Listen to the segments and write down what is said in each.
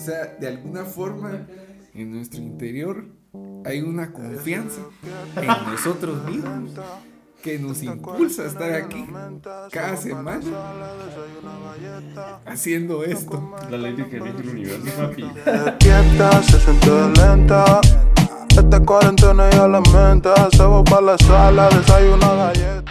sea, de alguna forma, en nuestro interior hay una confianza en nosotros mismos que nos impulsa a estar aquí cada semana haciendo esto. La ley de que el universo, papi. Se siente lenta. Esta cuarentena ya la menta. Se va para la sala, desayuna galleta.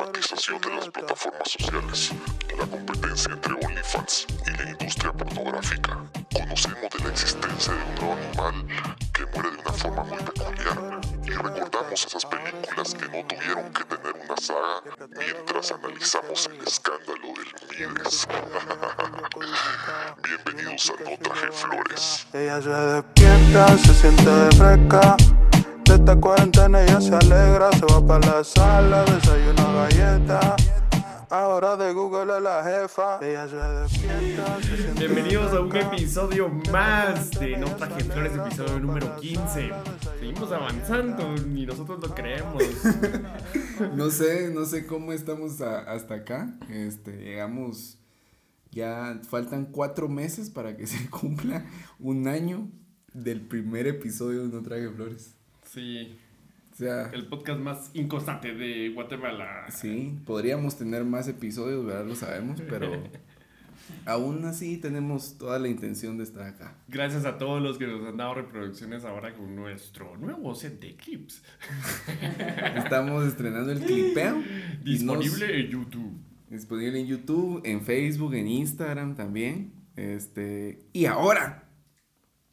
De las plataformas sociales, la competencia entre OnlyFans y la industria pornográfica. Conocemos de la existencia de un nuevo animal que muere de una forma muy peculiar y recordamos esas películas que no tuvieron que tener una saga mientras analizamos el escándalo del Mides. Bienvenidos a No Traje Flores. Ella se despierta, se siente fresca. Esta cuarentena ella se alegra. Se va para la sala, desayuna galleta. Ahora de Google es la jefa. Ella se despierta, se siente Bienvenidos a un episodio más de No Traje Flores, episodio número 15. Seguimos avanzando, ni nosotros lo creemos. No sé, no sé cómo estamos a- hasta acá. Este, llegamos, ya faltan cuatro meses para que se cumpla un año del primer episodio de No Traje Flores. Sí, O sea, el podcast más inconstante de Guatemala. sí, podríamos tener más episodios, ¿verdad? Lo sabemos, pero aún así tenemos toda la intención de estar acá. Gracias a todos los que nos han dado reproducciones ahora con nuestro nuevo set de clips. Estamos estrenando el clipeo. nos- Disponible en YouTube. Disponible en YouTube, en Facebook, en Instagram también. Este, y ahora,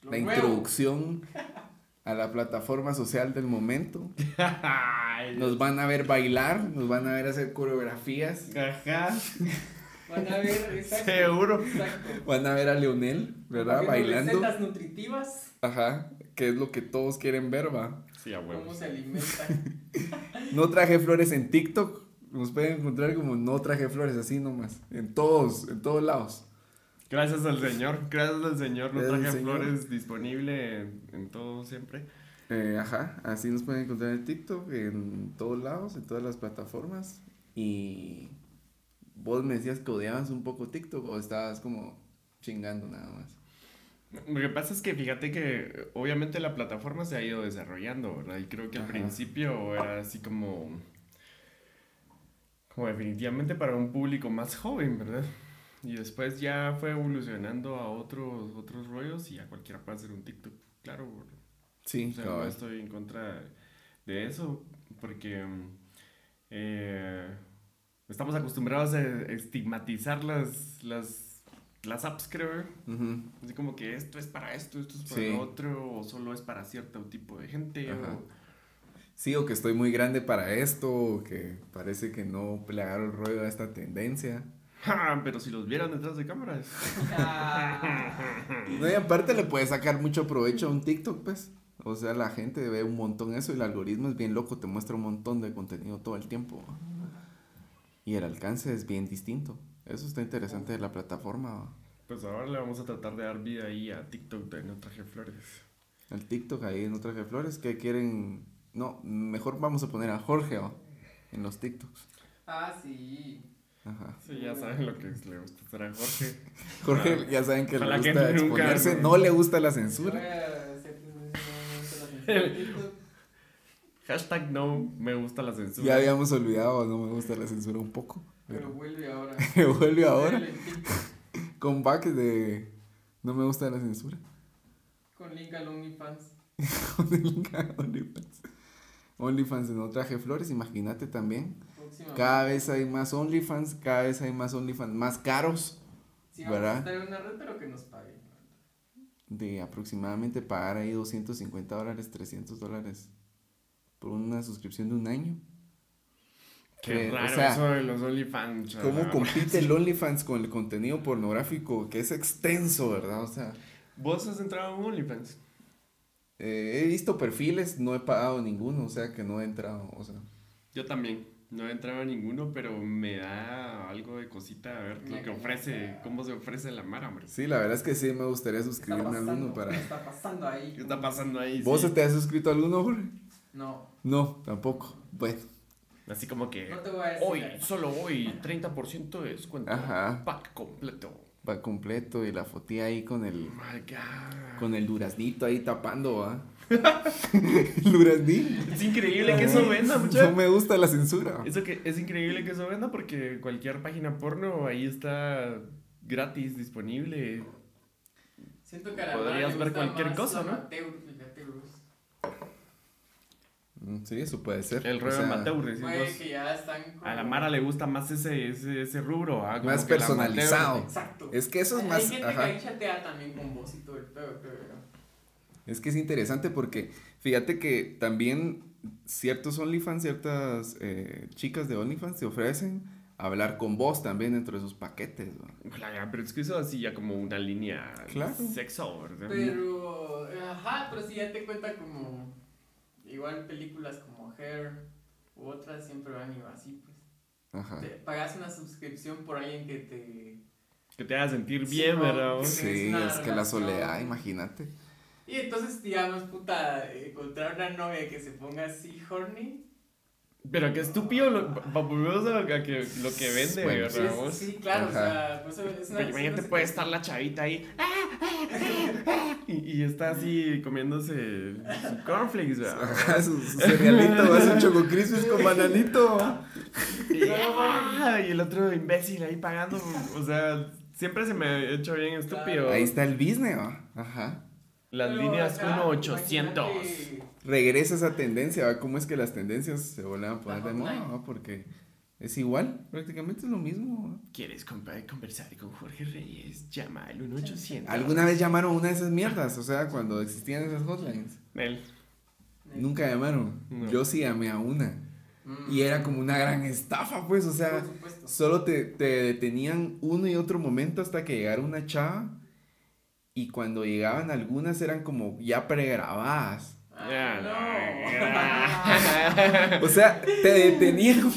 la introducción a la plataforma social del momento. Nos van a ver bailar, nos van a ver hacer coreografías, Ajá, Van a ver, exacto. seguro. Exacto. van a ver a Leonel, ¿verdad? Bailando. Recetas nutritivas, Ajá, que es lo que todos quieren ver, va. Sí, a cómo se alimentan. No traje flores en TikTok, nos pueden encontrar como no traje flores, así nomás. En todos, en todos lados. Gracias al Señor, gracias al Señor. No traje Señor. flores disponible en, en todo siempre. Eh, ajá, así nos pueden encontrar en TikTok, en todos lados, en todas las plataformas. Y vos me decías que odiabas un poco TikTok o estabas como chingando nada más. Lo que pasa es que fíjate que obviamente la plataforma se ha ido desarrollando, ¿verdad? Y creo que al Ajá. principio era así como. como definitivamente para un público más joven, ¿verdad? Y después ya fue evolucionando a otros, otros rollos y ya cualquiera puede hacer un TikTok, claro. Sí, O sea, no estoy en contra de eso, porque eh, estamos acostumbrados a estigmatizar las, las, las apps, creo. Ujú. Así como que esto es para esto, esto es para Sí. lo otro, o solo es para cierto tipo de gente. O- Sí, o que estoy muy grande para esto, o que parece que no le agarro el rollo a esta tendencia. Ja, pero si los vieran detrás de cámaras. No, y aparte le puedes sacar mucho provecho a un TikTok, pues. O sea, la gente ve un montón eso y el algoritmo es bien loco, te muestra un montón de contenido todo el tiempo. Y el alcance es bien distinto. Eso está interesante de la plataforma. Pues ahora le vamos a tratar de dar vida ahí a TikTok de No Traje Flores. El TikTok ahí en Traje Flores que quieren... No, mejor vamos a poner a Jorge ¿va? en los TikToks. ah, sí. Ajá. Sí, ya saben lo que le gusta hacer a Jorge. Jorge, Ah. ya saben que le que gusta nunca, exponerse, ¿no? le gusta la censura. Hashtag no me gusta la censura. Ya habíamos olvidado, no me gusta la censura un poco. Pero Pero vuelve ahora. vuelve ahora con back de no me gusta la censura. Con link al OnlyFans. Con el link a OnlyFans. OnlyFans en no traje flores, imagínate también. Próximamente. Cada vez hay más OnlyFans, cada vez hay más OnlyFans más caros. Sí, vamos ¿verdad? a estar en una red, pero que nos paguen. De aproximadamente pagar ahí 250 dólares, 300 dólares por una suscripción de un año. Qué Que, o raro sea, eso de los OnlyFans. ¿Cómo compite el OnlyFans con el contenido pornográfico que es extenso, verdad? O sea, ¿Vos has entrado en OnlyFans? eh, he visto perfiles, no he pagado ninguno, o sea que no he entrado, o sea. Yo también. No he entrado a ninguno, pero me da algo de cosita a ver lo que ofrece, cómo se ofrece la mara, hombre. Sí, la verdad es que sí me gustaría ¿Qué está suscribirme a pasando? alguno para... ¿Qué está pasando ahí? ¿Qué está pasando ahí? ¿Vos Sí. te has suscrito a alguno, Jorge? No, No, tampoco. Bueno, Así como que no te voy a decir. hoy, solo hoy, 30% de descuento. Ajá. Pack completo. Va completo y la fotía ahí con el, Oh my God. con el duraznito ahí tapando, el duraznito. Es increíble que eso venda, No mucha. me gusta la censura. Eso que es increíble que eso venda porque cualquier página porno ahí está gratis, disponible. Siento que a la Podrías Mara le ver gusta cualquier cosa, ¿no? amateur. Mm, Sí, eso puede ser. El O rollo sea, amateur, que ya están como... A la Mara le gusta más ese, ese, ese rubro, ¿ah? Más personalizado. Exacto. Es que eso es Hay- más- Hay gente ajá. que ahí chatea también con vos y todo el pedo, creo yo. Es que es interesante porque fíjate que también ciertos OnlyFans, ciertas eh, chicas de OnlyFans te ofrecen hablar con vos también dentro de sus paquetes. ¿va? Claro, pero es que eso así ya como una línea Claro. sexo, ¿verdad? Pero, ajá, pero si ya te cuenta como, igual películas como Hair u otras siempre van y así, pues. Ajá. Te pagas una suscripción por alguien que te... Que te haga sentir bien, no, ¿verdad? Sí, es que la soledad, imagínate. Y entonces, digamos, puta, encontrar una novia que se ponga así horny. Pero qué estúpido, lo, volvemos a lo que, lo que vende, Bueno, Sí, ¿verdad? sí, claro, Ajá. o sea, pues es una... Imagínate, puede estar la chavita ahí. Y, y está así comiéndose su cornflakes, ¿verdad? Ajá, su, su cerealito, vas un choco crispis con bananito. Y, ah, y el otro imbécil ahí pagando. O sea, siempre se me ha hecho bien estúpido. Ahí está el business, ¿va? Ajá. Las Pero líneas acá, 1-800. imagínate- Regresa esa tendencia, ¿va? ¿Cómo es que las tendencias se vuelven a poner de moda? Porque es igual, prácticamente es lo mismo. ¿va? ¿Quieres compa- conversar con Jorge Reyes? Llama al 1-800. ¿Alguna vez llamaron una de esas mierdas? O sea, cuando existían esas hotlines. Él. Nunca llamaron. No. Yo sí llamé a una. Mm, Y era como una gran estafa, pues, o sea, solo te, te detenían uno y otro momento hasta que llegara una chava. Y cuando llegaban algunas eran como ya pregrabadas. Ah, no. O sea, te detenían.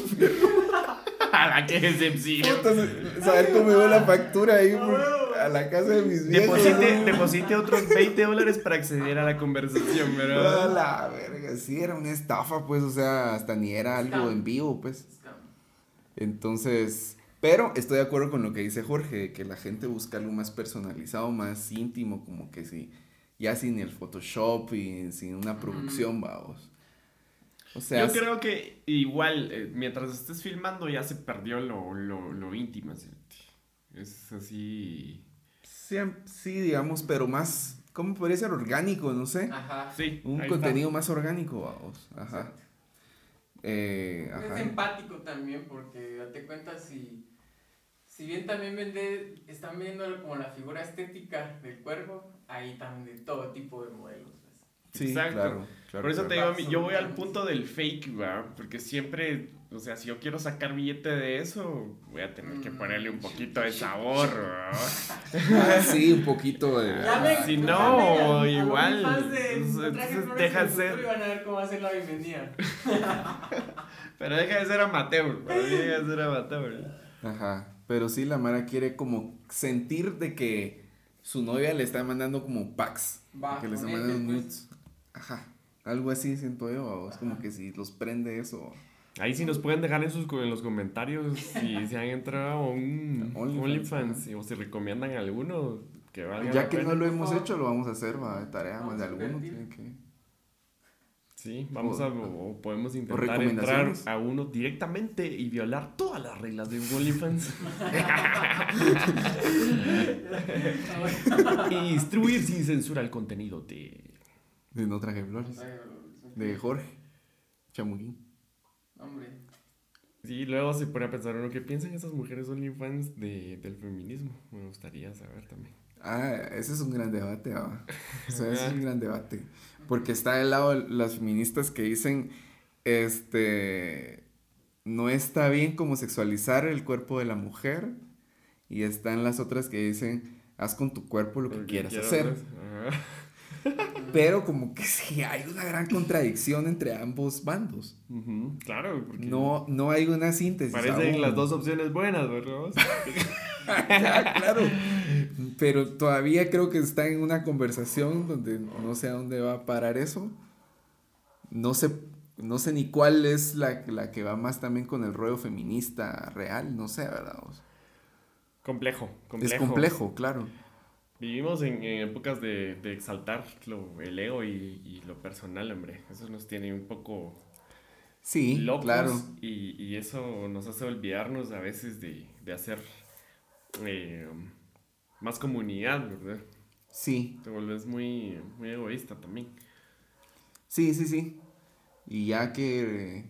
A la que decepción. Entonces, saber cómo llegó la factura ahí por- a la casa de mis viejos. Deposite, deposite otros 20 dólares para acceder a la conversación, A ¿verdad? la verga, sí, era una estafa, pues, o sea, hasta ni era algo en vivo, pues. Entonces, pero estoy de acuerdo con lo que dice Jorge, que la gente busca algo más personalizado, más íntimo, como que sí, ya sin el Photoshop y sin una producción, vamos. O sea, Yo creo que igual, eh, mientras estés filmando ya se perdió lo, lo, lo íntimo. ¿sí? Es así... sí, sí, digamos, pero más, ¿cómo podría ser orgánico? No sé. Ajá. Sí, Un contenido más orgánico, vamos. Ajá. Eh, Es ajá. empático también porque date cuenta si, si bien también vende, están viendo como la figura estética del cuerpo, ahí también de todo tipo de modelos. pues. Sí, Exacto. claro, claro, Por eso te digo, yo voy al punto del fake, ¿verdad? Porque siempre, o sea, si yo quiero sacar billete de eso, voy a tener que Mm. ponerle un poquito de sabor, ¿verdad? Ah, sí, un poquito de... Llamen- si no, igual, de deja Futuro ser. Y van a ver cómo hacer la bienvenida. Pero deja de ser amateur, mí deja de ser amateur. Ajá, pero sí la Mara quiere como sentir de que su novia le está mandando como packs, Va, que le está mandando pues. nudes. Ajá, algo así siento yo, es como que si los prende eso. Ahí sí nos pueden dejar en, sus, en los comentarios si se han entrado a un OnlyFans, OnlyFans y- o si recomiendan alguno que valga Ya la que pena. no lo hemos hecho, lo vamos a hacer, va, de tarea más Vamos de a alguno, tiene que... Sí, vamos a, o o podemos intentar entrar a uno directamente y violar todas las reglas de OnlyFans. y instruir sin censura el contenido de... De no traje flores, de Jorge Chamuguín. Hombre. Sí, luego se pone a pensar uno qué piensan esas mujeres OnlyFans de, del feminismo. Me gustaría saber también. Ah, ese es un gran debate, ¿va? O sea, ese es un gran debate. Porque está del lado de las feministas que dicen, este, no está bien como sexualizar el cuerpo de la mujer. Y están las otras que dicen, haz con tu cuerpo lo que quieras hacer. Pero como que sí, hay una gran contradicción entre ambos bandos. Claro, porque No, no hay una síntesis. parecen aún. las dos opciones buenas, ¿verdad? Ya, claro. Pero todavía creo que está en una conversación donde no sé a dónde va a parar eso. No sé, no sé ni cuál es la, la que va más también con el rollo feminista real, no sé, ¿verdad? O sea, complejo, complejo. Es complejo, claro. Vivimos en, en épocas de, de exaltar lo, el ego y, y lo personal, hombre. Eso nos tiene un poco Sí, locos claro. y, y eso nos hace olvidarnos a veces de, de hacer eh, más comunidad, ¿verdad? Sí, Te vuelves muy, muy egoísta también. sí, sí, sí. Y ya que,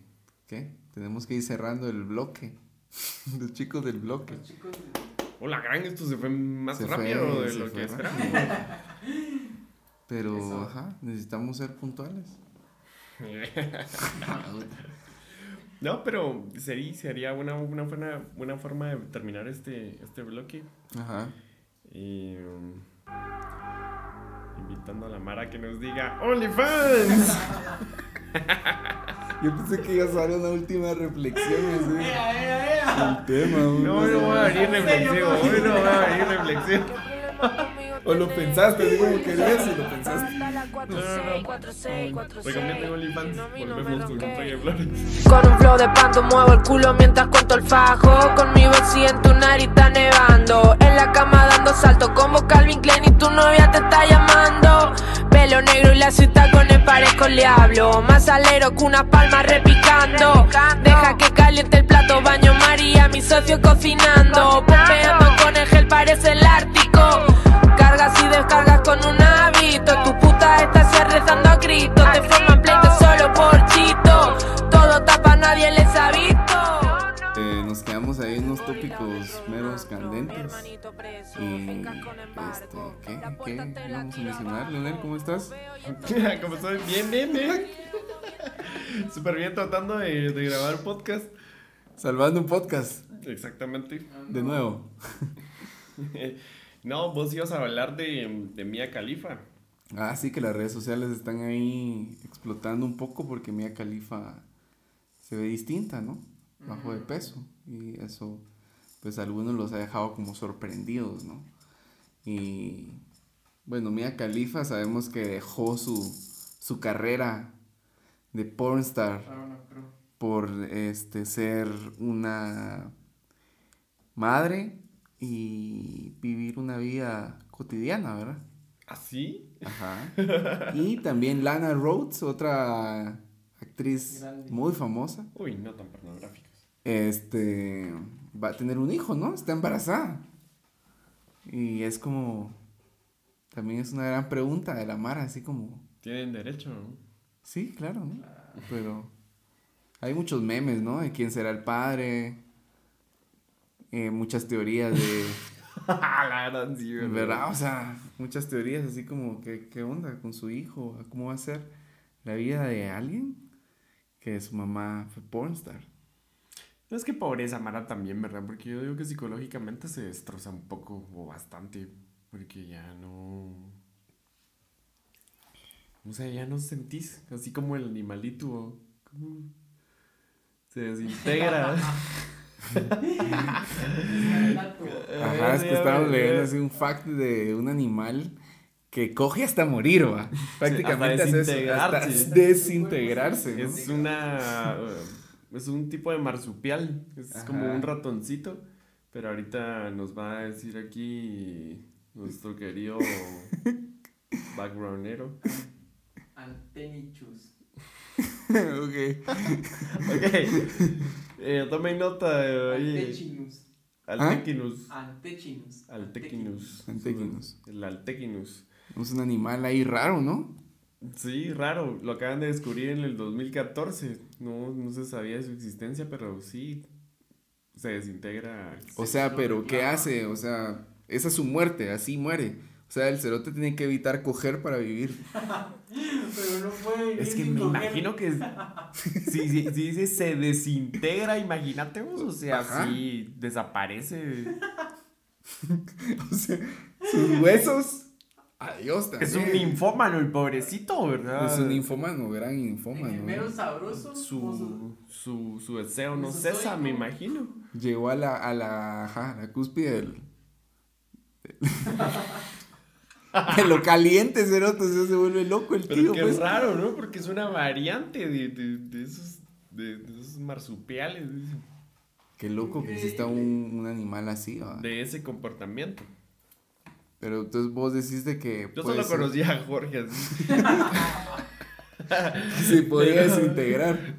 ¿qué? Tenemos que ir cerrando el bloque. Los chicos del bloque. Los chicos, Hola, gran, esto se fue más Se fue, rápido de lo que esperábamos. Pero, Eso. ajá, necesitamos ser puntuales. No, pero sería, sería una, una buena, buena forma de terminar este, este bloque. Ajá. Y, um, invitando a la Mara que nos diga ¡OnlyFans! Yo pensé que iba a salir una última reflexión así, ¡Ea, ea, ea! del tema. No, hoy no voy a venir reflexivo, hoy no voy a venir reflexivo. O lo pensaste, así como querías y lo pensaste. Con un flow de panto muevo el culo mientras cuento el fajo. Con mi bolsillo en tu nariz está nevando. En la cama dando salto como Calvin Klein y tu novia te está llamando. Pelo negro y la cita con el parezco el diablo Más alero que una palma repicando. Deja que caliente el plato baño María Mi socio cocinando. Pompeando con el gel parece el ártico. Cargas y descargas con un hábito Tu puta está así rezando a Cristo Te forman pleitos solo por chito Todo tapa, nadie les ha visto Eh, nos quedamos ahí en unos tópicos meros candentes. Y, este, ¿qué? ¿Qué vamos a mencionar? Leonel, ¿cómo estás? Como estoy bien, bien, bien. Súper bien tratando de, de grabar podcast. Salvando un podcast, Exactamente. de nuevo. No, vos ibas a hablar de, de Mia Khalifa. Ah, sí que las redes sociales están ahí explotando un poco porque Mia Khalifa se ve distinta, ¿no? Bajo de peso. Y eso, pues a algunos los ha dejado como sorprendidos, ¿no? Y bueno, Mia Khalifa sabemos que dejó su, su carrera de pornstar Ah, bueno, pero- por este ser una madre y vivir una vida cotidiana, ¿verdad? ¿Así? Ajá. Y también Lana Rhodes, otra actriz Grande. muy famosa, Uy, no tan pornográficos. este va a tener un hijo, ¿no? Está embarazada. Y es como también es una gran pregunta de la Mara, así como Tienen derecho, ¿no? sí, claro, ¿no? Pero hay muchos memes, ¿no? De quién será el padre. eh, muchas teorías de la gran sí, ¿Verdad? O sea, muchas teorías así como, ¿qué, qué onda con su hijo? ¿Cómo va a ser la vida de alguien que su mamá fue pornstar? No es que pobreza, Mara, también, ¿verdad? Porque yo digo que psicológicamente se destroza un poco o bastante. Porque ya no. O sea, ya no sentís. Así como el animalito. como Se desintegra. Ajá, es que estábamos leyendo así un fact de un animal que coge hasta morir, ¿va? Prácticamente hasta hace eso, hasta desintegrarse. Es una. Es un tipo de marsupial. Es como un ratoncito. Pero ahorita nos va a decir aquí nuestro querido backgroundero. Antenichus. ok. Ok. Eh, tomen nota. eh, ahí. Antechinus. Altequinus. Antechinus. Altequinus. Antequinus. El Altequinus. Es un animal ahí raro, ¿no? Sí, raro. Lo acaban de descubrir en el 2014. No, no se sabía de su existencia, pero sí. Se desintegra. O sea, pero ¿qué hace? O sea, esa es su muerte, así muere. O sea, el cerote tiene que evitar coger para vivir. Pero no puede. Es que me coger. imagino que si, si, si dice se desintegra, imagínate vos, o sea, Ajá. sí desaparece. O sea, sus huesos. Adiós también. Es un ninfómano el pobrecito, ¿verdad? Es un infómano, gran En el sabroso. su, su, su deseo no cesa, me imagino. Llegó a la, a la, ajá, la cúspide del... de lo caliente, cerote, o sea, se vuelve loco el Pero tío, qué pues. raro, ¿no? Porque es una variante de, de, de esos, de, de esos marsupiales. Qué loco que exista un, un animal así, ¿va? De ese comportamiento. Pero entonces vos decís de que. Yo solo ser- conocía a Jorge así. Se podría Pero- desintegrar.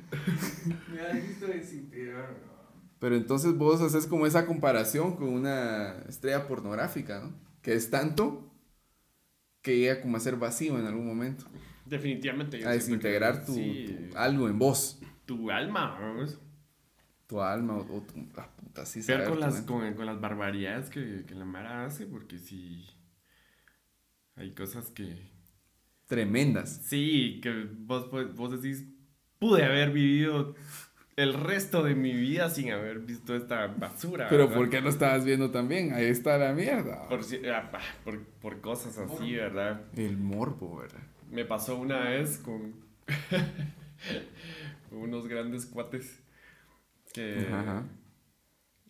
Me has visto desintegrar, ¿no? Pero entonces vos haces como esa comparación con una estrella pornográfica, ¿no? Que es tanto que llega como a ser vacío en algún momento. Definitivamente. yo A desintegrar tu, sí, tu- algo en vos. tu alma. vamos. Tu alma o, o tu. Ah, puta, sí con las, con, con las barbaridades que, que la Mara hace, porque sí. Hay cosas que. Tremendas. Sí, que vos, vos decís, pude haber vivido el resto de mi vida sin haber visto esta basura. Pero ¿verdad? ¿por qué no estabas viendo también? Ahí está la mierda. Por, ah, bah, por, por cosas así, ¿verdad? El morbo, ¿verdad? Me pasó una vez con, unos grandes cuates que, Ajá,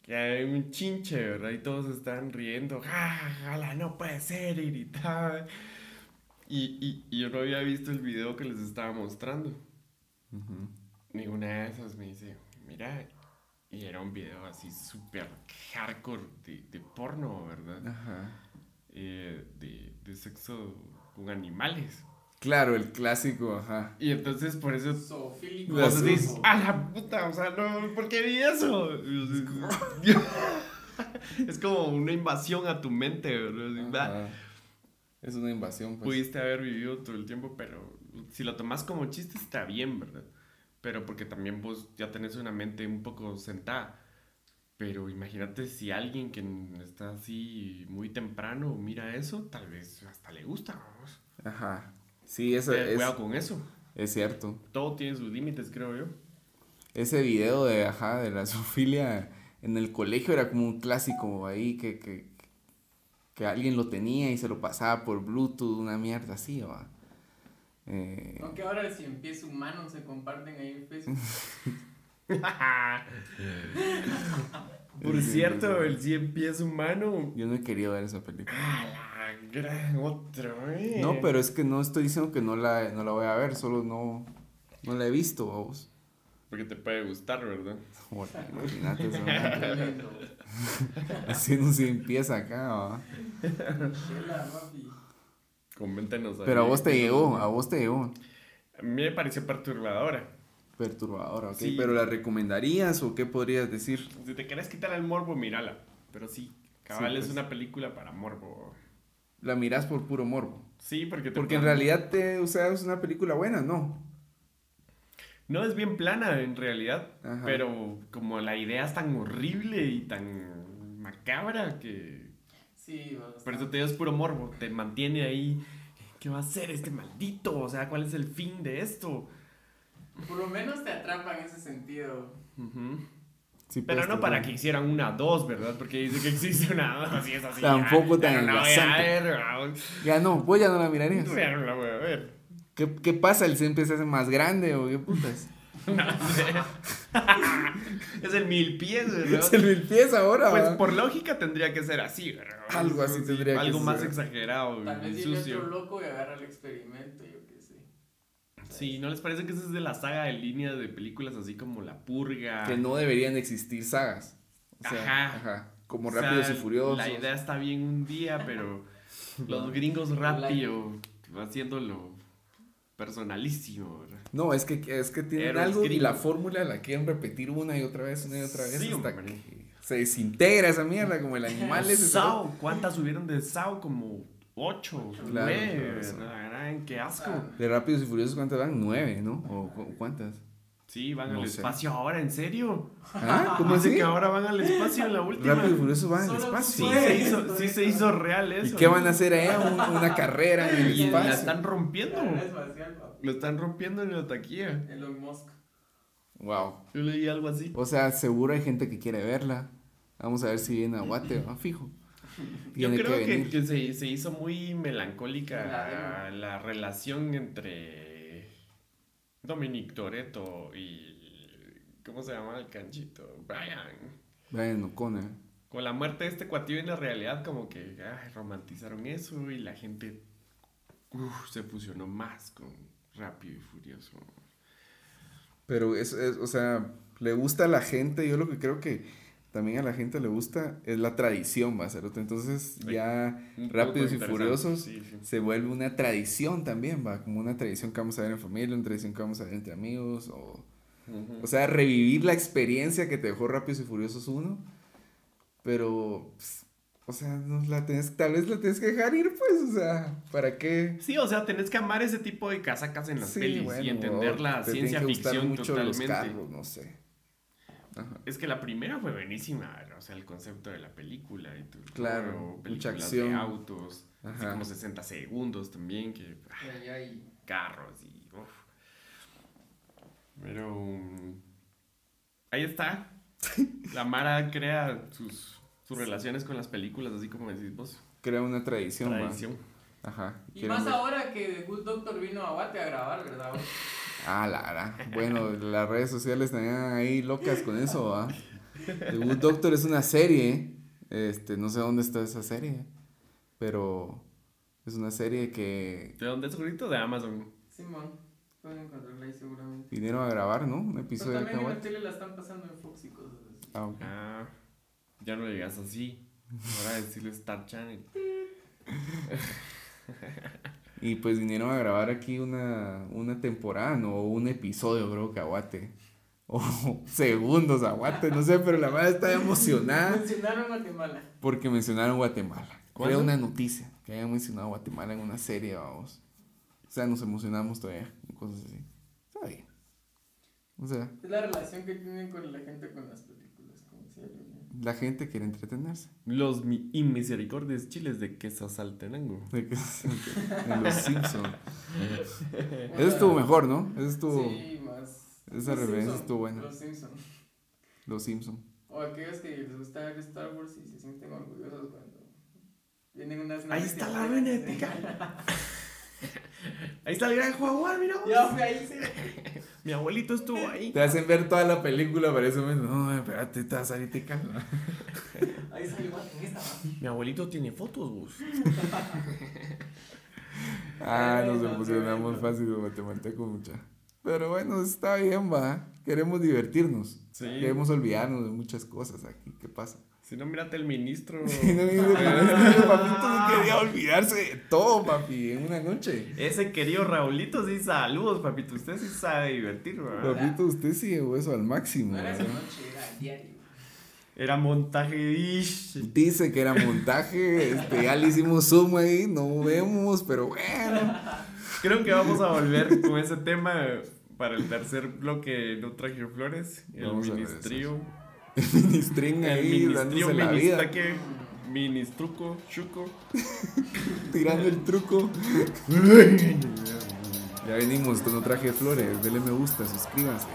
que hay un chinche, ¿verdad? Y todos están riendo, ¡jala, no puede ser! Y. Y, y, y yo no había visto el video que les estaba mostrando. Y una de esas me dice, mira, y era un video así súper hardcore de, de porno, ¿verdad? Ajá. Eh, de, de sexo con animales. Claro, el clásico, ajá. Y entonces por eso Zoofílico. Las- vos Zoofo. a la puta, o sea, no, ¿por qué vi eso? Es como una invasión a tu mente, ¿verdad? Ajá. Es una invasión, pues. Pudiste haber vivido todo el tiempo, pero si lo tomas como chiste está bien, ¿verdad? Pero porque también vos ya tenés una mente un poco sentada. Pero imagínate si alguien que está así muy temprano mira eso, tal vez hasta le gusta. vamos. Ajá. Sí, eso es, Cuidado con eso. es cierto. Todo tiene sus límites, creo yo. Ese video de, ajá, de la zoofilia en el colegio era como un clásico ahí que, que, que alguien lo tenía y se lo pasaba por Bluetooth, una mierda así, va. Eh, Aunque ahora si en pies humanos se comparten ahí en Facebook. Por cierto, el 100 pies humano. yo no he querido ver esa película. ¡A la gran otra vez! No, pero es que no estoy diciendo que no la, no la voy a ver, solo no, no la he visto, vos. Porque te puede gustar, ¿verdad? Bueno, imagínate eso. ¿no? Tremendo. Haciendo sin pies acá, va. Coméntenos. ahí. Pero a vos te llegó, a vos te llegó. A mí me pareció perturbadora. Perturbadora, ¿ok? Sí. ¿Pero la recomendarías o qué podrías decir? Si te querés quitar el morbo, mírala. Pero sí, cabal Sí, es pues. una película para morbo. La mirás por puro morbo. Sí, porque te Porque en realidad, te, o sea, es una película buena, ¿no? No es bien plana en realidad, Ajá. pero como la idea es tan horrible y tan macabra que... Sí. Por eso te digo, es puro morbo. Te mantiene ahí. ¿Qué va a hacer este maldito? O sea, ¿cuál es el fin de esto? Por lo menos te atrapa en ese sentido. Sí, Pero pues, no para que hicieran una dos, ¿verdad? Porque dice que existe una dos, así es así. Tampoco ya, tan ya no la voy a enlazante. Ya no, vos ya no la mirarías. Ya no la voy a ver. ¿Qué, qué pasa? ¿El siempre se hace más grande o qué putas? No sé. es el mil pies, ¿verdad? Es el mil pies ahora, Pues por lógica tendría que ser así, ¿verdad? Algo así tendría que Algo más ser. exagerado Tal y vez llegue otro sucio. loco y agarra el experimento, yo qué sé. Sí, ¿no les parece que esa es de la saga de líneas de películas así como La Purga? Que no deberían existir sagas. O sea, Ajá. ajá. Como O sea, Rápidos y Furiosos. La idea está bien un día, pero los gringos rápido haciéndolo personalísimo, ¿verdad? No, es que, es que tienen Héroes algo y la fórmula la quieren repetir una y otra vez, una y otra vez. Sí, hasta hombre. que se desintegra esa mierda como el animal ese. Sao, ¿cuántas subieron de Sao? Como ocho, Claro, nueve, claro, eso. ¿verdad? qué asco. Ah, De Rápidos y Furiosos, ¿cuántas van? Nueve, ¿no? ¿O cu- cuántas? Sí, van No al sé. espacio ahora, ¿en serio? ¿Ah? ¿Cómo Dice así? que ahora van al espacio en la última. Rápido y Furioso van al espacio. Sí, se hizo, sí se hizo real ¿Y eso. qué van a hacer allá? Un- una carrera en el Y la espacio. están rompiendo. Lo están rompiendo en la taquilla. Elon Musk. Wow. Yo leí algo así. O sea, seguro hay gente que quiere verla. Vamos a ver si viene a Guate, ¿va? Fijo. Yo Tiene creo que, venir. que se, se hizo muy melancólica La la, relación entre Dominic Toretto y. ¿Cómo se llama el canchito? Brian. Brian O'Connor. Con la muerte de este cuatillo en la realidad, como que ay, romantizaron eso y la gente uf, se fusionó más con Rápido y Furioso. Pero es, es, o sea, le gusta a la gente. Yo lo que creo que también a la gente le gusta es la tradición, va a ser Entonces Sí. ya Rápidos y Furiosos sí, sí. se vuelve una tradición también, va, como una tradición que vamos a ver en familia, una tradición que vamos a ver entre amigos, o, o sea, revivir la experiencia que te dejó Rápidos y Furiosos 1, pero, pues, o sea, no la tenés, tal vez la tienes que dejar ir, pues, o sea, ¿para qué? Sí, o sea, tenés que amar ese tipo de casacas en las pelis bueno, y entender la te ciencia que ficción mucho los carros, no sé. Ajá. Es que la primera fue buenísima, o sea, el concepto de la película y todo. Claro, mucha películas acción. de autos, así Ajá. como 60 segundos también, que ah, Y ahí hay- carros y uf. Pero um, ahí está. La Mara crea sus, sus relaciones con las películas, así como decís vos. Crea una tradición. Tradición. Ajá. Y más ver- ahora que The Good Doctor vino a Guate a grabar, ¿verdad? Ah, Lara. Bueno, las redes sociales tenían ahí locas con eso, ¿va? The Good Doctor es una serie. Este, no sé dónde está esa serie. Pero es una serie que ¿De dónde es ahorita? De Amazon. Simón, pueden encontrarla ahí seguramente. vinieron a grabar, ¿no? Un Pero episodio de también en la Kawaii. tele la están pasando en Fox y cosas así. Ah, ok. Ah, ya no llegas así. Ahora decirle Star Channel. Y pues vinieron a grabar aquí una, una temporada, no un episodio, creo que aguate. O segundos, aguate, no sé, pero la madre está emocionada Mencionaron Guatemala. porque mencionaron Guatemala. Fue una noticia que hayan mencionado Guatemala en una serie, vamos. O sea, nos emocionamos todavía, cosas así. Está bien. O sea, Es la relación que tienen con la gente con las películas, como si alguien- la gente quiere entretenerse. Los mi inmisericordes chiles de Quesasaltenango. De, que, de los Simpsons. Eso estuvo mejor, ¿no? Eso estuvo. Sí, más. esa referencia estuvo buena. Los Simpson. Los Simpsons. O aquellos que les gusta ver Star Wars y se sienten orgullosos cuando vienen unas Ahí está la venética. Ahí está el gran jaguar, mira. Ya fue ahí, sí. Mi abuelito estuvo ahí. Te hacen ver toda la película, para eso mismo. No, espérate, te vas a salir te calma. Ahí salió en esta, ¿va? Mi abuelito tiene fotos, vos. Ah, nos emocionamos fácil los guatemaltecos, mucha. Pero bueno, está bien, va. Queremos divertirnos. Sí. Queremos olvidarnos de muchas cosas aquí. ¿Qué pasa? Si no, mírate el ministro. Y no, mire, el papito no quería olvidarse de todo, papi, en una noche. Ese querido Raulito, sí, saludos, papito. Usted sí sabe divertir, ¿verdad? Papito, usted sí llevó eso al máximo. No era esa noche, era diario. Era montaje ish. Dice que era montaje, este, ya le hicimos zoom ahí, no vemos, pero bueno. Creo que vamos a volver con ese tema para el tercer bloque No Traje Flores. El Vamos a ver ministrío. Ministrín ahí dándose la vida, ministaque, ministruco, chuco. tirando el truco. Ya venimos con no traje flores, denle me gusta, suscríbanse.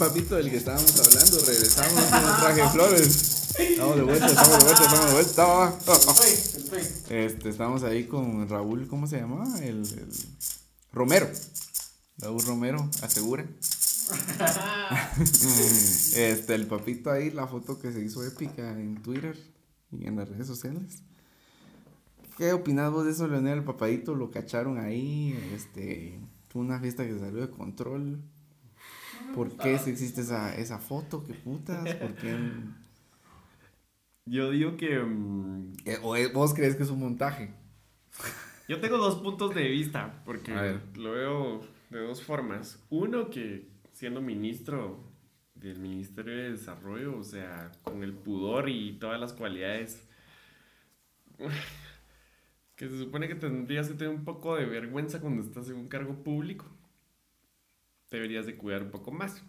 Papito, del que estábamos hablando, regresamos con no traje flores. Estamos de vuelta, estamos de vuelta, estamos de vuelta. Este, estamos ahí con Raúl, ¿cómo se llamaba? El, el Romero. Raúl Romero, asegura. este, el papito ahí, la foto que se hizo épica en Twitter y en las redes sociales. ¿Qué opinas vos de eso, Leonel? El papadito lo cacharon ahí, este, fue una fiesta que salió de control. ¿Por qué si existe esa, esa foto? ¿Qué putas? ¿Por qué? Yo digo que. mm, Eh, ¿O es- vos crees que es un montaje? yo tengo dos puntos de vista, porque lo veo de dos formas. Uno, que siendo ministro del Ministerio de Desarrollo, o sea, con el pudor y todas las cualidades que se supone que tendrías que tener un poco de vergüenza cuando estás en un cargo público, deberías de cuidar un poco más.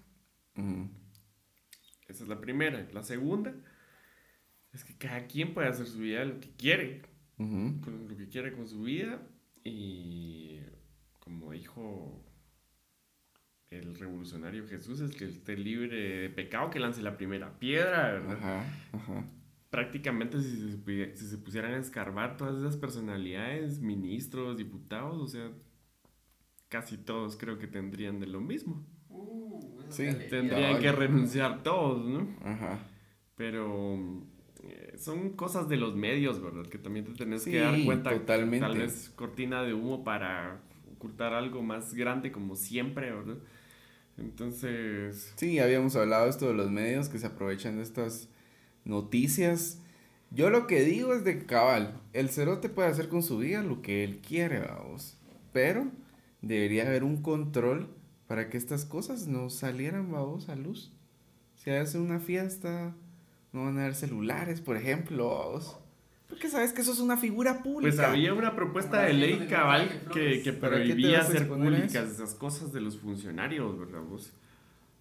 Esa es la primera. La segunda es que cada quien puede hacer su vida lo que quiere, con lo que quiere con su vida y como dijo el revolucionario Jesús es que esté libre de pecado, que lance la primera piedra, ¿verdad? Ajá, ajá. Prácticamente si se, si se pusieran a escarbar todas esas personalidades, ministros, diputados, o sea, casi todos creo que tendrían de lo mismo. Uh, Sí. Tendrían que renunciar todos, ¿no? Ajá. Pero eh, son cosas de los medios, ¿verdad? Que también te tenés Sí, que dar cuenta. que totalmente. Tal vez cortina de humo para ocultar algo más grande como siempre, ¿verdad? Entonces, Sí, habíamos hablado esto de los medios que se aprovechan de estas noticias. Yo lo que digo es de que, cabal, el cerote puede hacer con su vida lo que él quiere, vamos. Pero debería haber un control para que estas cosas no salieran, vamos, a luz. Si hace una fiesta, no van a haber celulares, por ejemplo, vamos. Porque sabes que eso es una figura pública. pues había una propuesta de ley cabal que, que ¿Para qué te prohibía hacer públicas eso? esas cosas de los funcionarios, ¿verdad? vos?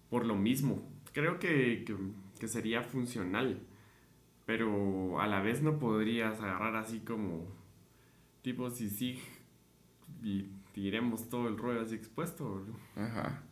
Por lo mismo. Creo que, que, que sería funcional. Pero a la vez no podrías agarrar así como tipo si sí y tiremos todo el rollo así expuesto. ¿verdad? Ajá.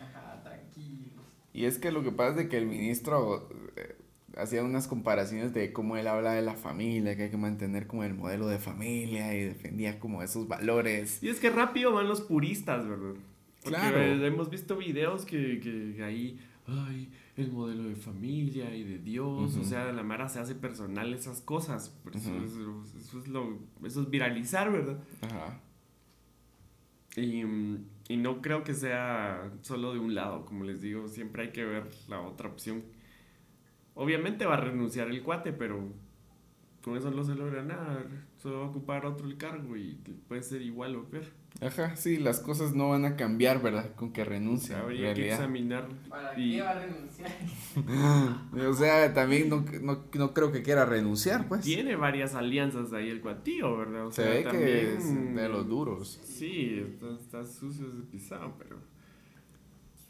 Ajá, tranquilos. Y es que lo que pasa es de que el ministro eh, hacía unas comparaciones de cómo él habla de la familia, que hay que mantener como el modelo de familia y defendía como esos valores. Y es que rápido van los puristas, ¿verdad? Porque Claro. eh, hemos visto videos que, que ahí, ay, el modelo de familia y de Dios, o sea, la Mara se hace personal esas cosas. Por eso es lo, eso es viralizar, ¿verdad? Ajá. Y, y no creo que sea solo de un lado, como les digo, siempre hay que ver la otra opción. Obviamente va a renunciar el cuate, pero con eso no se logra nada. Solo va a ocupar otro el cargo y puede ser igual o peor. Ajá, sí, las cosas no van a cambiar, ¿verdad? Con que renuncie. en Habría que examinar. ¿Para y- qué va a renunciar? O sea, también no, no, no creo que quiera renunciar, pues. Tiene varias alianzas ahí el cuatillo, ¿verdad? O Se sea, ve que también- es de los duros. Sí, está, está sucio ese pisado, pero.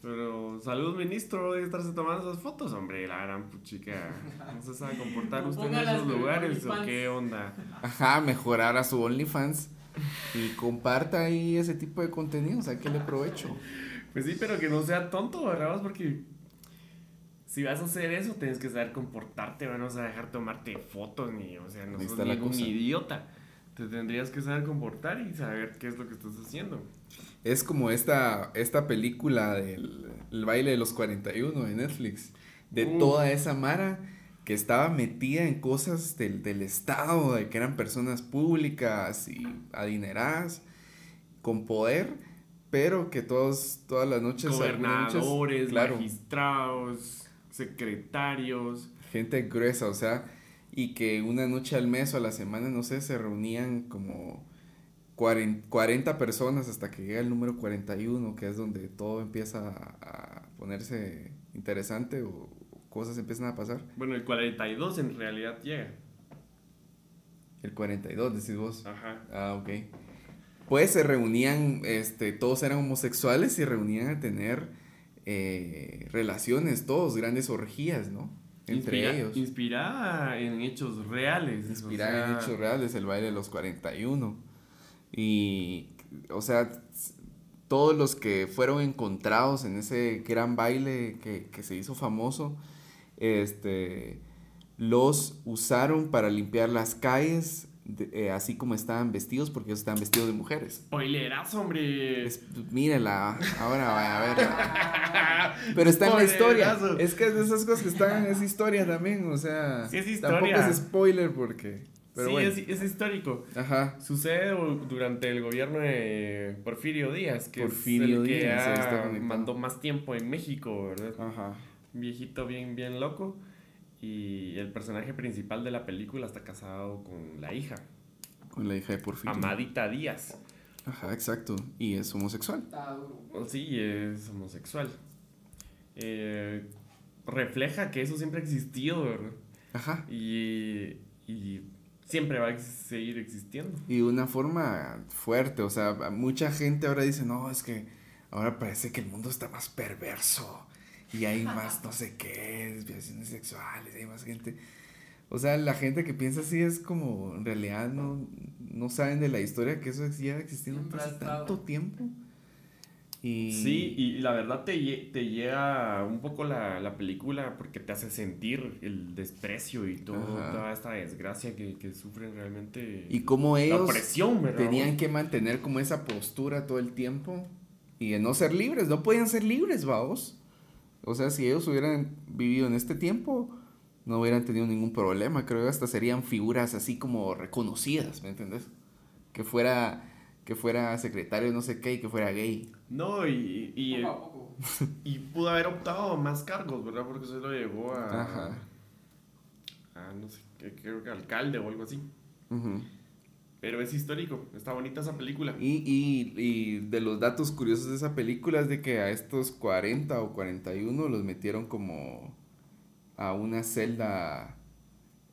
Pero salud, ministro, debe estarse tomando esas fotos, hombre. La gran puchica. No se sabe comportar usted en esos lugares o qué onda. Ajá, mejorar a su OnlyFans y comparta ahí ese tipo de contenido, sáquele provecho. Pues sí, pero que no sea tonto, ¿verdad? Porque si vas a hacer eso, tienes que saber comportarte, no vas a dejar tomarte fotos, ni, o sea, no sos ningún idiota. Te tendrías que saber comportar y saber qué es lo que estás haciendo. Es como esta, esta película del el baile de los 41 de Netflix. De Uf. toda esa mara que estaba metida en cosas del, del Estado, de que eran personas públicas y adineradas, con poder, pero que todos, todas las noches... Gobernadores, claro, magistrados, secretarios. gente gruesa, o sea, y que una noche al mes o a la semana, no sé, se reunían como 40, 40 personas hasta que llega el número 41, que es donde todo empieza a ponerse interesante o cosas empiezan a pasar. Bueno, el 42 en realidad llega. El 42, decís vos. Ajá. Ah, ok. Pues se reunían, este, todos eran homosexuales y reunían a tener eh, relaciones, todos, grandes orgías, ¿no? Entre Inspira- ellos. Inspirada en hechos reales. o Inspirada en sea, hechos reales, el baile de los 41. Y, o sea, todos los que fueron encontrados en ese gran baile que, que se hizo famoso, este, los usaron para limpiar las calles, de- eh, así como estaban vestidos, porque ellos estaban vestidos de mujeres. Spoilerazo, hombre. Es- mírenla, ahora vaya a ver. Pero está en la historia. Es que es de esas cosas que están en esa historia también, o sea, Sí, es tampoco historia. es spoiler porque... Pero sí, bueno. es, es histórico. Ajá. Sucede du- durante el gobierno de Porfirio Díaz, que Porfirio es el que Díaz, mandó más tiempo en México, ¿verdad? Ajá. Viejito bien, bien loco. Y el personaje principal de la película está casado con la hija, Con la hija de Porfirio. Amadita Díaz. Ajá, exacto. Y es homosexual. Oh, Sí, es homosexual. Eh, refleja que eso siempre ha existido, ¿verdad? Ajá. Y, y siempre va a seguir existiendo. Y de una forma fuerte. O sea, mucha gente ahora dice, no, es que ahora parece que el mundo está más perverso. Y hay más no sé qué, desviaciones sexuales, hay más gente. O sea, la gente que piensa así es como, en realidad no, no saben de la historia que eso lleva existiendo hace estado. tanto tiempo. Y... Sí, y la verdad te, lle- te llega un poco la, la película porque te hace sentir el desprecio y todo, Ajá. toda esta desgracia que, que sufren realmente. Y cómo la ellos opresión, ¿verdad? tenían que mantener como esa postura todo el tiempo y de no ser libres, no podían ser libres, vamos. O sea, si ellos hubieran vivido en este tiempo, no hubieran tenido ningún problema. Creo que hasta serían figuras así como reconocidas, ¿me entiendes? Que fuera, que fuera secretario no sé qué y que fuera gay. No, y, y, pudo haber optado a más cargos, ¿verdad? Porque se lo llevó a. Ajá. a no sé, qué, creo que alcalde o algo así. Ujú. Pero es histórico, está bonita esa película. Y, y, y de los datos curiosos de esa película es de que a estos 40 o 41 los metieron como a una celda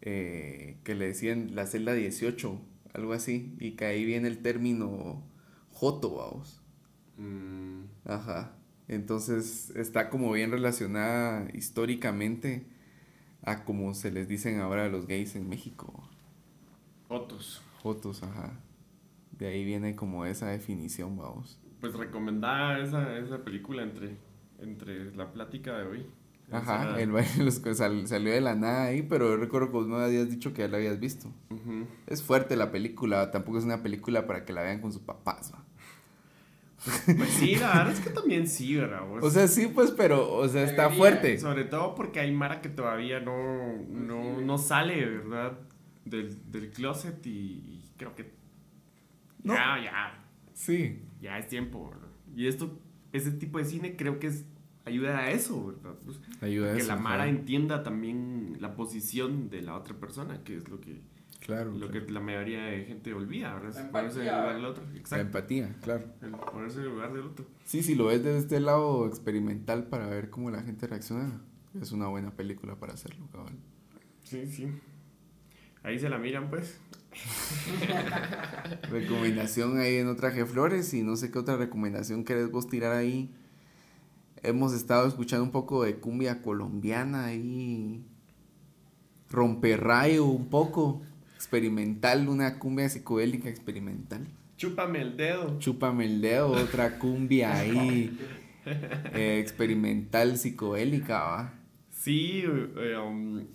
eh, que le decían la celda 18, algo así, y que ahí viene el término joto, vamos. Mm, Ajá. Entonces está como bien relacionada históricamente a como se les dicen ahora a los gays en México. Jotos. Jotos, ajá. De ahí viene como esa definición, vamos. Pues recomendada esa, esa película entre, entre la plática de hoy. Ajá, Esa- el baile de los que sal- salió de la nada ahí, pero yo recuerdo que vos me habías dicho que ya la habías visto. Ujú. Es fuerte la película, tampoco es una película para que la vean con sus papás, ¿va? Pues sí, la verdad es que también sí, ¿verdad? vos? O sea, sí, pues, pero, o sea, está fuerte. Sobre todo porque hay Mara que todavía no, no, no sale, ¿verdad? Del, del closet y, y creo que No. ya, ya, Sí. ya es tiempo, ¿verdad? Y esto, ese tipo de cine creo que es, ayuda a eso, ¿verdad? Pues, Ayuda a que eso, la Mara entienda también la posición de la otra persona, que es lo que, Claro. lo claro. que la mayoría de gente olvida, ¿verdad? La Es ponerse en el empatía. lugar del otro. La Exacto. empatía, claro. El ponerse en el lugar del otro. Sí, si lo ves desde este lado experimental para ver cómo la gente reacciona, es una buena película para hacerlo, cabal. Sí, sí. Ahí se la miran, pues. Recomendación ahí en otra Flores y no sé qué otra recomendación querés vos tirar ahí. Hemos estado escuchando un poco de cumbia colombiana ahí. Romperrayo un poco. Experimental, una cumbia psicodélica experimental. Chúpame el dedo. Chúpame el dedo, otra cumbia ahí. eh, experimental psicodélica, va. Sí, eh, um,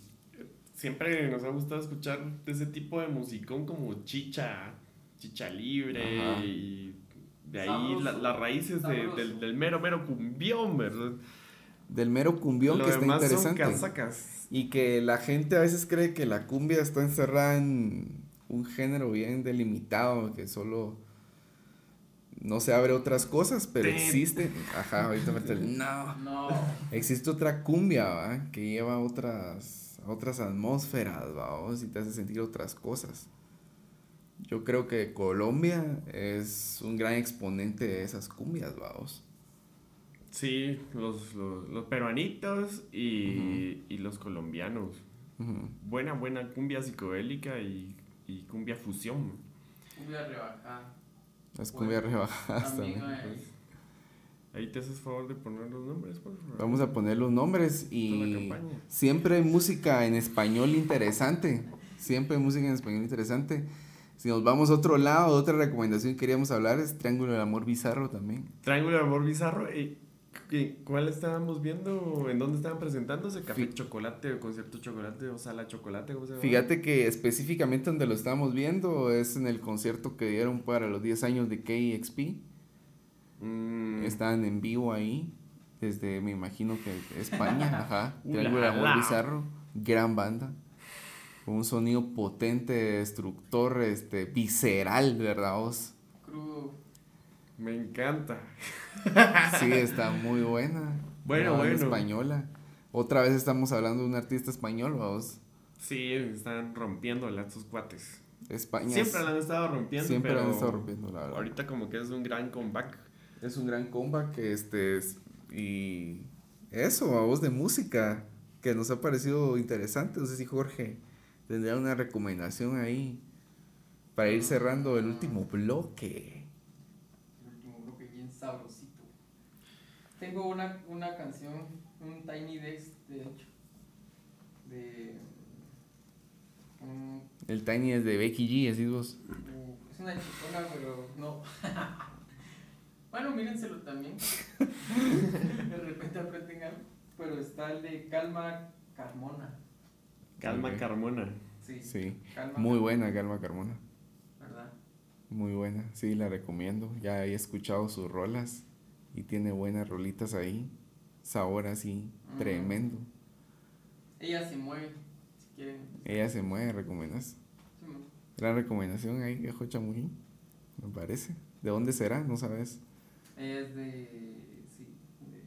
siempre nos ha gustado escuchar ese tipo de musicón como chicha, chicha libre Ajá. y de ahí Sabroso. la- las raíces de- del, del mero, mero cumbión, ¿verdad? Del mero cumbión Lo que está son interesante. casacas. Y que la gente a veces cree que la cumbia está encerrada en un género bien delimitado, que solo no se abre otras cosas, pero Te- existe. Ajá, ahorita me está- No. No. Existe otra cumbia, ¿va? Que lleva otras, otras atmósferas, ¿va? Y te hace sentir otras cosas. Yo creo que Colombia es un gran exponente de esas cumbias, vamos. Sí, los, los, los peruanitos y, y los colombianos. Buena, buena cumbia psicodélica y, y cumbia fusión. Cumbia rebajada. Las cumbias Bueno, rebajadas También también. Ahí te haces favor de poner los nombres, por favor. Vamos a poner los nombres y siempre hay música en español interesante. Siempre hay música en español interesante. Si nos vamos a otro lado, otra recomendación que queríamos hablar es Triángulo del Amor Bizarro también. Triángulo de Amor Bizarro. eh, ¿qué- ¿Cuál estábamos viendo? ¿En dónde estaban presentándose? ¿Café Chocolate o Concierto Chocolate o Sala Chocolate? ¿Cómo se llama? Fíjate que específicamente donde lo estamos viendo es en el concierto que dieron para los 10 años de KXP. Mm, Estaban en vivo ahí, desde me imagino que España, ajá. Triángulo Amor. Bizarro, gran banda. Con un sonido potente, destructor, este, visceral, ¿verdad vos? Crudo. me encanta. Sí, está muy buena. Bueno, bueno. española. Otra vez estamos hablando de un artista español, vamos. Sí, están rompiendo sus cuates. España. Siempre la han estado rompiendo. siempre la pero han estado rompiendo, la verdad. Ahorita como que es un gran comeback. Es un gran comeback, este, es- y eso, a voz de música, que nos ha parecido interesante. No sé si Jorge tendría una recomendación ahí para ir cerrando el último bloque. El último bloque bien sabrosito. Tengo una, una canción, un Tiny Desk, de hecho. De. mm, El Tiny es de Becky G, así vos. uh, es una chicona, pero no. bueno, mírenselo también. de repente aprenden algo. Pero está el de Calma Carmona. Calma. Carmona. Sí. Sí, Calma muy buena Calma Carmona. ¿Verdad? Muy buena, sí, la recomiendo. Ya he escuchado sus rolas y tiene buenas rolitas ahí. Sabor así, Mm. tremendo. Ella se mueve, si quieren. Ella se mueve, recomiendas. Sí, Gran recomendación ahí, viejo Chamujín, me parece. ¿De dónde será? No sabes. Ella es de. Sí, de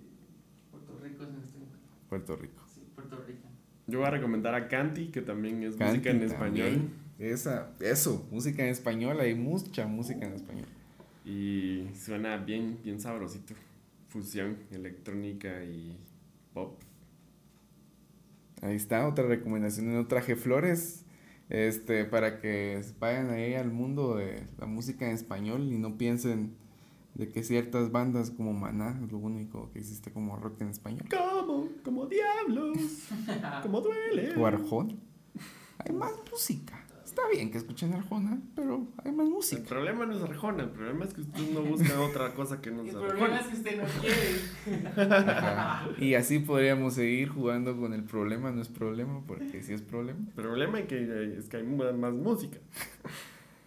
Puerto Rico, si no estoy mal. Puerto Rico. Sí, Puerto Rico. Yo voy a recomendar a Canti, que también es Canti música en español. Esa, eso, música en español, hay mucha música en español. Y suena bien, bien sabrosito. Fusión electrónica y pop. Ahí está, otra recomendación. No traje flores. Este, para que vayan ahí al mundo de la música en español y no piensen de que ciertas bandas como Maná es lo único que existe como rock en español. ¿Cómo? Como diablos. Como duele. O Arjona. Hay más música. Está bien que escuchen Arjona, pero hay más El música. problema no es Arjona, el problema es que usted no busca otra cosa que no El sea problema Arjona. es que usted no quiere. Ajá. Y así podríamos seguir jugando con el problema, no es problema, porque sí es problema. El problema es que, es que hay más música.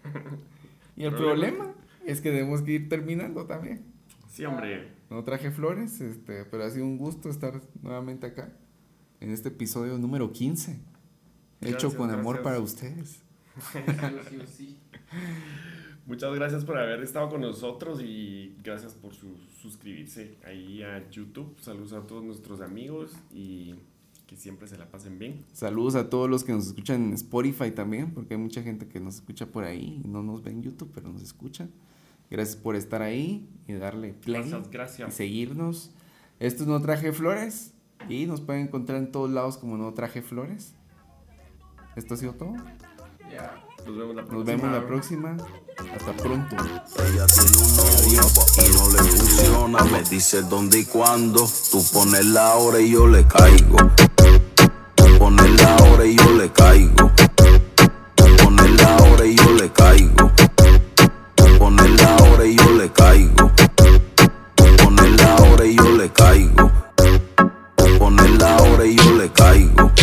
Y el Problema. problema es que debemos que ir terminando también. Sí, hombre. No traje flores, este, pero ha sido un gusto estar nuevamente acá en este episodio número 15. Hecho Gracias, con amor para ustedes. Sí, sí, sí. Muchas gracias por haber estado con nosotros y gracias por su- suscribirse ahí a YouTube. Saludos a todos nuestros amigos y que siempre se la pasen bien. Saludos a todos los que nos escuchan en Spotify también, porque hay mucha gente que nos escucha por ahí y no nos ve en YouTube, pero nos escuchan. Gracias por estar ahí y darle play Gracias, y gracias. seguirnos. Esto es No Traje Flores y nos pueden encontrar en todos lados como No Traje Flores. Esto ha sido todo. Ya. Nos vemos la próxima. Nos vemos la próxima. Hasta pronto. Ella tiene un novio y no le funciona. Me dice dónde y cuándo. Tú pones la hora y yo le caigo. Tú pones la hora y yo le caigo. Tú pones la hora y yo le caigo. Pone la hora y yo le caigo. Pone la hora y yo le caigo. Pone la hora y yo le caigo.